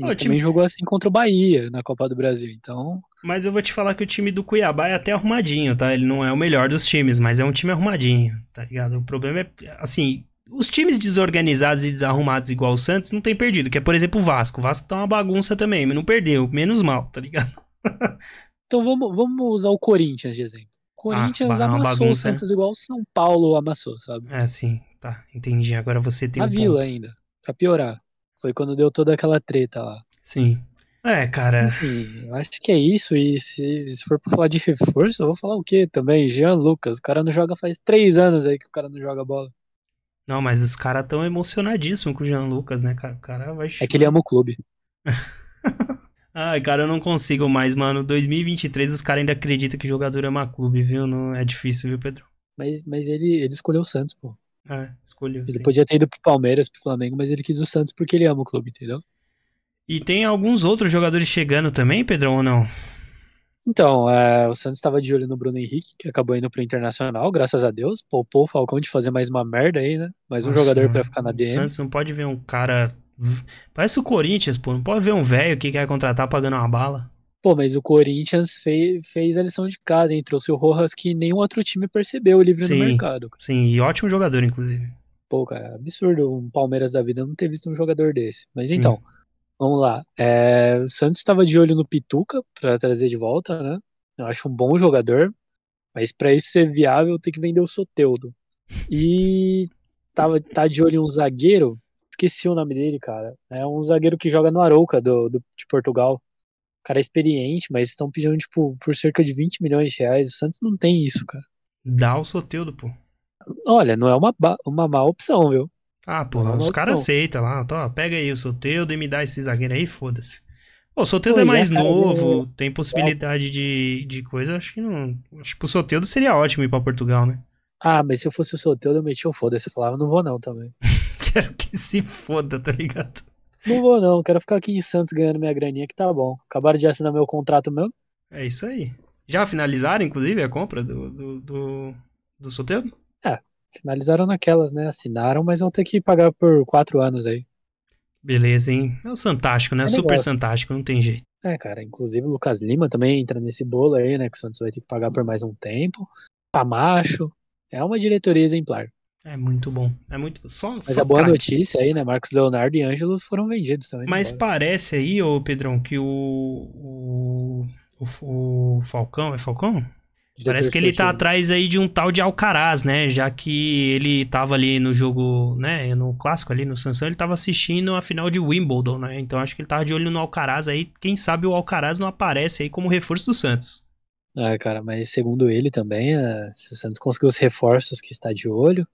A gente time... também jogou assim contra o Bahia na Copa do Brasil, então. Mas eu vou te falar que o time do Cuiabá é até arrumadinho, tá? Ele não é o melhor dos times, mas é um time arrumadinho, tá ligado? O problema é, assim, os times desorganizados e desarrumados igual o Santos não tem perdido, que é, por exemplo, o Vasco. O Vasco tá uma bagunça também, mas não perdeu, menos mal, tá ligado? então vamos, vamos usar o Corinthians de exemplo. Corinthians ah, amassou o Santos igual o São Paulo amassou, sabe? É, sim. Tá, entendi. Agora você tem A um Vila ponto. ainda, pra piorar. Foi quando deu toda aquela treta lá. Sim. É, cara. Enfim, eu acho que é isso. E se, se for pra falar de reforço, eu vou falar o quê também? Jean Lucas. O cara não joga faz três anos aí que o cara não joga bola. Não, mas os caras tão emocionadíssimos com o Jean Lucas, né, cara? O cara vai. É que ele ama o clube. Ai, cara, eu não consigo mais, mano. 2023 os caras ainda acreditam que jogador é uma clube, viu? Não é difícil, viu, Pedro? Mas, mas ele, ele escolheu o Santos, pô. É, escolheu. Ele sim. podia ter ido pro Palmeiras, pro Flamengo, mas ele quis o Santos porque ele ama o clube, entendeu? E tem alguns outros jogadores chegando também, Pedrão, ou não? Então, é, o Santos estava de olho no Bruno Henrique, que acabou indo pro Internacional, graças a Deus. Poupou o Falcão de fazer mais uma merda aí, né? Mais um Nossa, jogador para ficar na DM. O Santos não pode ver um cara Parece o Corinthians, pô. Não pode ver um velho que quer contratar pagando uma bala. Pô, mas o Corinthians fez, fez a lição de casa, hein? Trouxe o Rojas que nenhum outro time percebeu livre sim, no mercado. Sim, e ótimo jogador, inclusive. Pô, cara, absurdo um Palmeiras da vida não ter visto um jogador desse. Mas então, vamos lá. É, o Santos estava de olho no Pituca para trazer de volta, né? Eu acho um bom jogador, mas para isso ser viável tem que vender o Soteudo. E tava, tá de olho em um zagueiro esqueci o nome dele, cara. É um zagueiro que joga no Arouca, do, do de Portugal. Cara é experiente, mas estão pedindo, tipo, por cerca de 20 milhões de reais. O Santos não tem isso, cara. Dá o Soteudo, pô. Olha, não é uma, uma má opção, viu? Ah, pô, é os caras aceitam lá. Então, pega aí o Soteudo e me dá esse zagueiro aí, foda-se. O Soteudo é mais novo, dele... tem possibilidade de, de coisa, acho que não. Acho que o Soteudo seria ótimo ir pra Portugal, né? Ah, mas se eu fosse o Soteudo, eu metia o foda-se. Eu falava, não vou não também. quero que se foda, tá ligado? Não vou não, quero ficar aqui em Santos ganhando minha graninha que tá bom. Acabaram de assinar meu contrato mesmo. É isso aí. Já finalizaram, inclusive, a compra do, do, do, do Soteldo? É, Finalizaram naquelas, né? Assinaram, mas vão ter que pagar por quatro anos aí. Beleza, hein? É o Fantástico, né? É Super negócio. Fantástico, não tem jeito. É, cara, inclusive o Lucas Lima também entra nesse bolo aí, né? Que o Santos vai ter que pagar por mais um tempo. Camacho. É uma diretoria exemplar. É muito bom. É muito. Só, Mas só a boa notícia aí, né? Marcos Leonardo e Ângelo foram vendidos também. Mas embora. parece aí, ô Pedrão, que o. O, o, o Falcão, é Falcão? Diretor Parece que ele tá atrás aí de um tal de Alcaraz, né? Já que ele tava ali no jogo, né? No clássico ali no Sansão, ele tava assistindo a final de Wimbledon, né? Então acho que ele tava de olho no Alcaraz aí. Quem sabe o Alcaraz não aparece aí como reforço do Santos. Ah, cara, mas segundo ele também, né, se o Santos conseguir os reforços que está de olho,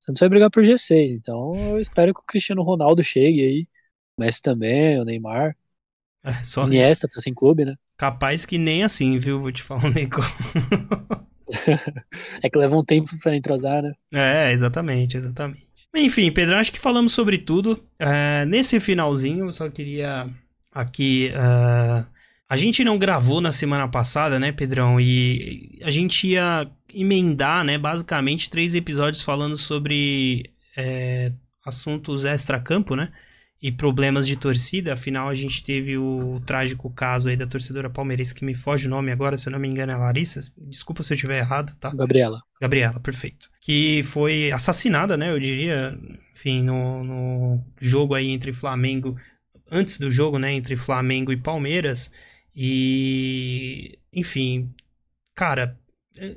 o Santos vai brigar por G6. Então eu espero que o Cristiano Ronaldo chegue aí. O Messi também, o Neymar. É, só O Iniesta tá sem clube, né? capaz que nem assim, viu? Vou te falar um negócio. É que leva um tempo pra entrosar, né? É, exatamente, exatamente. Enfim, Pedro, acho que falamos sobre tudo. É, nesse finalzinho, eu só queria aqui. é, a gente não gravou na semana passada, né, Pedrão? E a gente ia emendar, né, basicamente, três episódios falando sobre é, assuntos extra-campo, né? E problemas de torcida. Afinal, a gente teve o trágico caso aí da torcedora palmeirense, que me foge o nome agora, se eu não me engano, é Larissa. Desculpa se eu estiver errado, tá? Gabriela. Gabriela, perfeito. Que foi assassinada, né? Eu diria, enfim, no, no jogo aí entre Flamengo, antes do jogo, né? Entre Flamengo e Palmeiras. E, enfim, cara,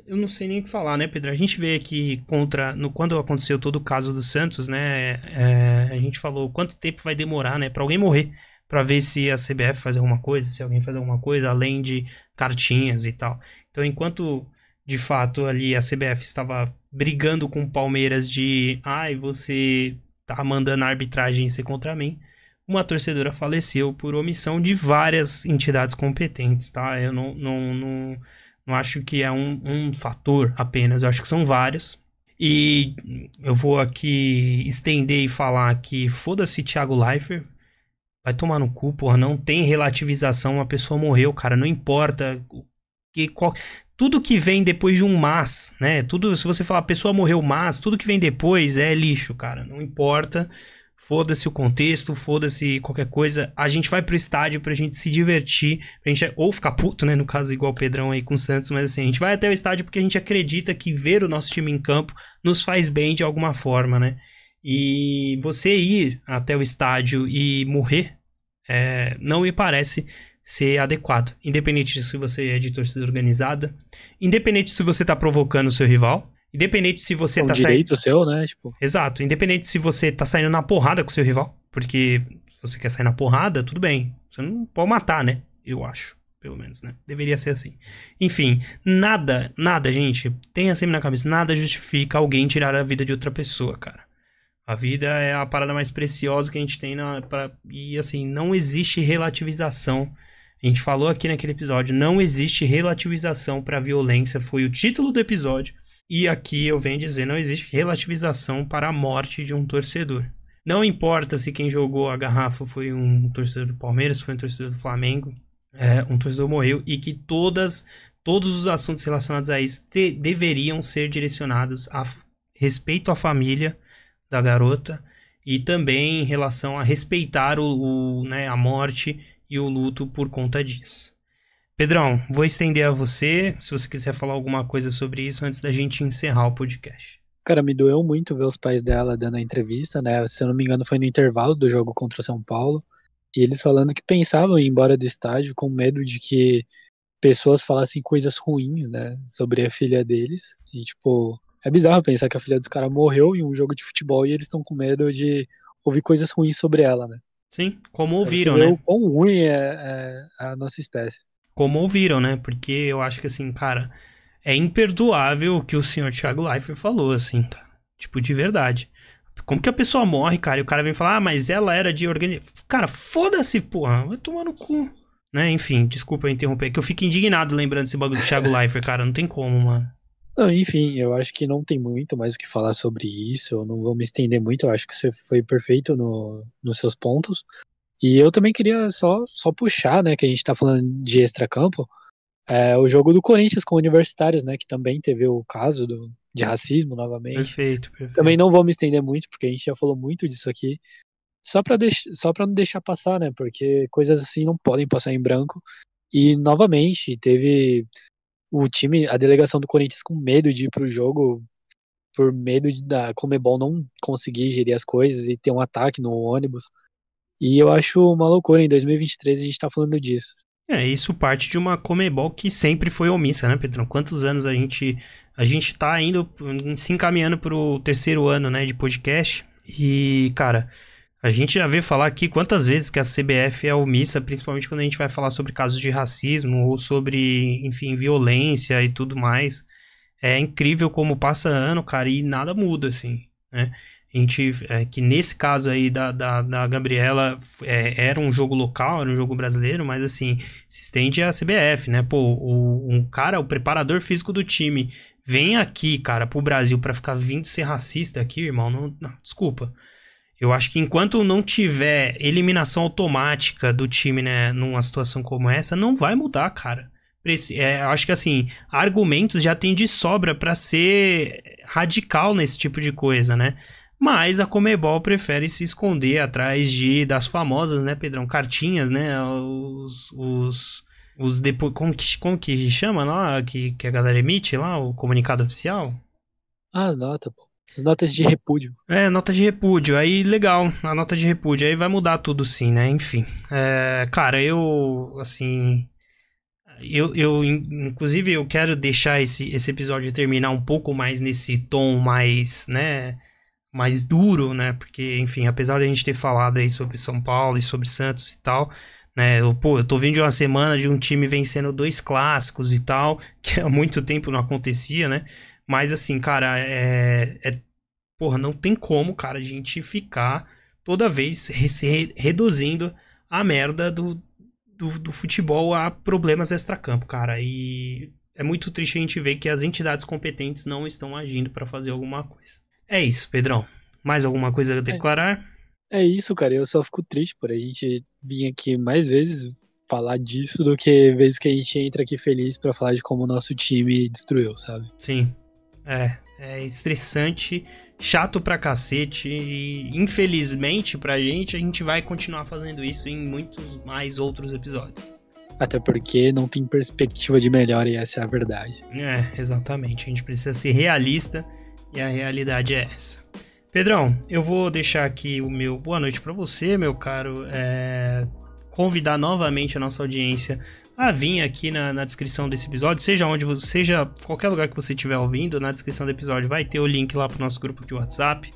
eu não sei nem o que falar, né, Pedro? A gente vê aqui contra, no, quando aconteceu todo o caso do Santos, né? é, a gente falou quanto tempo vai demorar, né, para alguém morrer, para ver se a CBF faz alguma coisa, se alguém faz alguma coisa, além de cartinhas e tal. Então, enquanto de fato ali a CBF estava brigando com o Palmeiras de ai, você tá mandando a arbitragem ser contra mim. Uma torcedora faleceu por omissão de várias entidades competentes, tá? Eu não, não, não, não acho que é um, um fator apenas, eu acho que são vários. E eu vou aqui estender e falar que foda-se Thiago Leifert, vai tomar no cu, porra, não tem relativização, uma pessoa morreu, cara, não importa que qual, tudo que vem depois de um mas, né? Tudo, se você falar pessoa morreu mas, tudo que vem depois é lixo, cara. Não importa. Foda-se o contexto, foda-se qualquer coisa. A gente vai pro estádio pra gente se divertir, pra gente ou ficar puto, né, no caso igual o Pedrão aí com o Santos, mas assim, a gente vai até o estádio porque a gente acredita que ver o nosso time em campo nos faz bem de alguma forma, né? E você ir até o estádio e morrer é, não me parece ser adequado. Independente se você é de torcida organizada, independente se você tá provocando o seu rival, independente se você É um tá saindo. direito seu, né? Tipo, Exato, independente se você tá saindo na porrada com o seu rival, porque se você quer sair na porrada, tudo bem. Você não pode matar, né? Eu acho, pelo menos, né? Deveria ser assim. Enfim, nada, nada, gente, tenha sempre na cabeça, nada justifica alguém tirar a vida de outra pessoa, cara. A vida é a parada mais preciosa que a gente tem na, pra, e assim, não existe relativização. A gente falou aqui naquele episódio, não existe relativização para violência, foi o título do episódio. E aqui eu venho dizer, não existe relativização para a morte de um torcedor. Não importa se quem jogou a garrafa foi um torcedor do Palmeiras, foi um torcedor do Flamengo, é, um torcedor morreu e que todas, todos os assuntos relacionados a isso te- deveriam ser direcionados a respeito à família da garota e também em relação a respeitar o, o, né, a morte e o luto por conta disso. Pedrão, vou estender a você, se você quiser falar alguma coisa sobre isso antes da gente encerrar o podcast. cara, me doeu muito ver os pais dela dando a entrevista, né? Se eu não me engano, foi no intervalo do jogo contra o São Paulo. E eles falando que pensavam em ir embora do estádio com medo de que pessoas falassem coisas ruins, né? Sobre a filha deles. E, tipo, é bizarro pensar que a filha dos caras morreu em um jogo de futebol e eles estão com medo de ouvir coisas ruins sobre ela, né? Sim, como ouviram, né? O quão ruim é, é a nossa espécie. Como ouviram, né? Porque eu acho que assim, cara, é imperdoável o que o senhor Thiago Leifert falou, assim, cara. Tipo, de verdade. Como que a pessoa morre, cara, e o cara vem falar, ah, mas ela era de organização. Cara, foda-se, porra, vai tomar no cu. Né, enfim, desculpa eu interromper, é que eu fico indignado lembrando desse bagulho do Thiago Leifert, cara, não tem como, mano. Não, enfim, eu acho que não tem muito mais o que falar sobre isso. Eu não vou me estender muito. Eu acho que você foi perfeito no, nos seus pontos. E eu também queria só, só puxar, né, que a gente tá falando de extracampo, é, o jogo do Corinthians com universitários, né, que também teve o caso do, de racismo novamente. Perfeito, perfeito. Também não vou me estender muito, porque a gente já falou muito disso aqui. Só para deix só não deixar passar, né? Porque coisas assim não podem passar em branco. E novamente teve o time, a delegação do Corinthians com medo de ir pro jogo, por medo de da Comebol não conseguir gerir as coisas e ter um ataque no ônibus. E eu acho uma loucura, em 2023 a gente tá falando disso. É, isso parte de uma Comebol que sempre foi omissa, né, Pedrão? Quantos anos a gente a gente tá indo se encaminhando pro terceiro ano, né, de podcast. E, cara, a gente já vê falar aqui quantas vezes que a CBF é omissa, principalmente quando a gente vai falar sobre casos de racismo ou sobre, enfim, violência e tudo mais. É incrível como passa ano, cara, e nada muda, assim, né? A gente, é, que nesse caso aí da, da, da Gabriela é, era um jogo local, era um jogo brasileiro, mas assim, se estende a CBF, né? Pô, o, um cara, o preparador físico do time, vem aqui, cara, pro Brasil para ficar vindo ser racista aqui, irmão, não, não, desculpa. Eu acho que enquanto não tiver eliminação automática do time, né, numa situação como essa, não vai mudar, cara. É, acho que assim, argumentos já tem de sobra para ser radical nesse tipo de coisa, né? Mas a Comebol prefere se esconder atrás de das famosas, né, Pedrão? Cartinhas, né? Os. os, os depo... como, que, como que chama lá? Que, que a galera emite lá? O comunicado oficial? Ah, as notas, pô. As notas de repúdio. É, nota de repúdio. Aí, legal. A nota de repúdio. Aí vai mudar tudo sim, né? Enfim. É, cara, eu. Assim. Eu, eu, inclusive, eu quero deixar esse, esse episódio terminar um pouco mais nesse tom mais, né? Mais duro, né? Porque, enfim, apesar de a gente ter falado aí sobre São Paulo e sobre Santos e tal, né? Eu, pô, eu tô vindo de uma semana de um time vencendo dois clássicos e tal, que há muito tempo não acontecia, né? Mas, assim, cara, é. é porra, não tem como, cara, a gente ficar toda vez re reduzindo a merda do, do, do futebol a problemas extracampo, cara. E é muito triste a gente ver que as entidades competentes não estão agindo para fazer alguma coisa. É isso, Pedrão. Mais alguma coisa a é. declarar? É, é isso, cara. Eu só fico triste por a gente vir aqui mais vezes falar disso do que vezes que a gente entra aqui feliz para falar de como o nosso time destruiu, sabe? Sim. É, é estressante, chato pra cacete e infelizmente pra gente a gente vai continuar fazendo isso em muitos mais outros episódios. Até porque não tem perspectiva de melhora e essa é a verdade. É, exatamente. A gente precisa ser realista e a realidade é essa. Pedrão, eu vou deixar aqui o meu boa noite para você, meu caro. É... Convidar novamente a nossa audiência a vir aqui na, na, descrição desse episódio, seja onde você, seja qualquer lugar que você estiver ouvindo, na descrição do episódio vai ter o link lá para o nosso grupo de WhatsApp,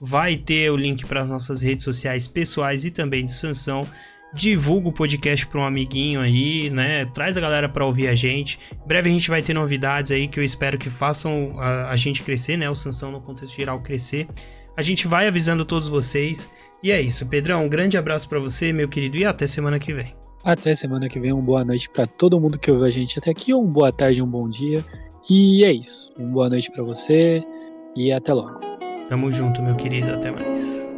vai ter o link para as nossas redes sociais pessoais e também de Sansão divulga o podcast para um amiguinho aí, né? Traz a galera para ouvir a gente. Em breve a gente vai ter novidades aí que eu espero que façam a, a gente crescer, né? O Sansão no contexto geral crescer. A gente vai avisando todos vocês. E é isso, Pedrão. Um grande abraço para você, meu querido, e até semana que vem. Até semana que vem. Uma boa noite para todo mundo que ouviu a gente até aqui, uma boa tarde, um bom dia. E é isso. Uma boa noite para você e até logo. Tamo junto, meu querido. Até mais.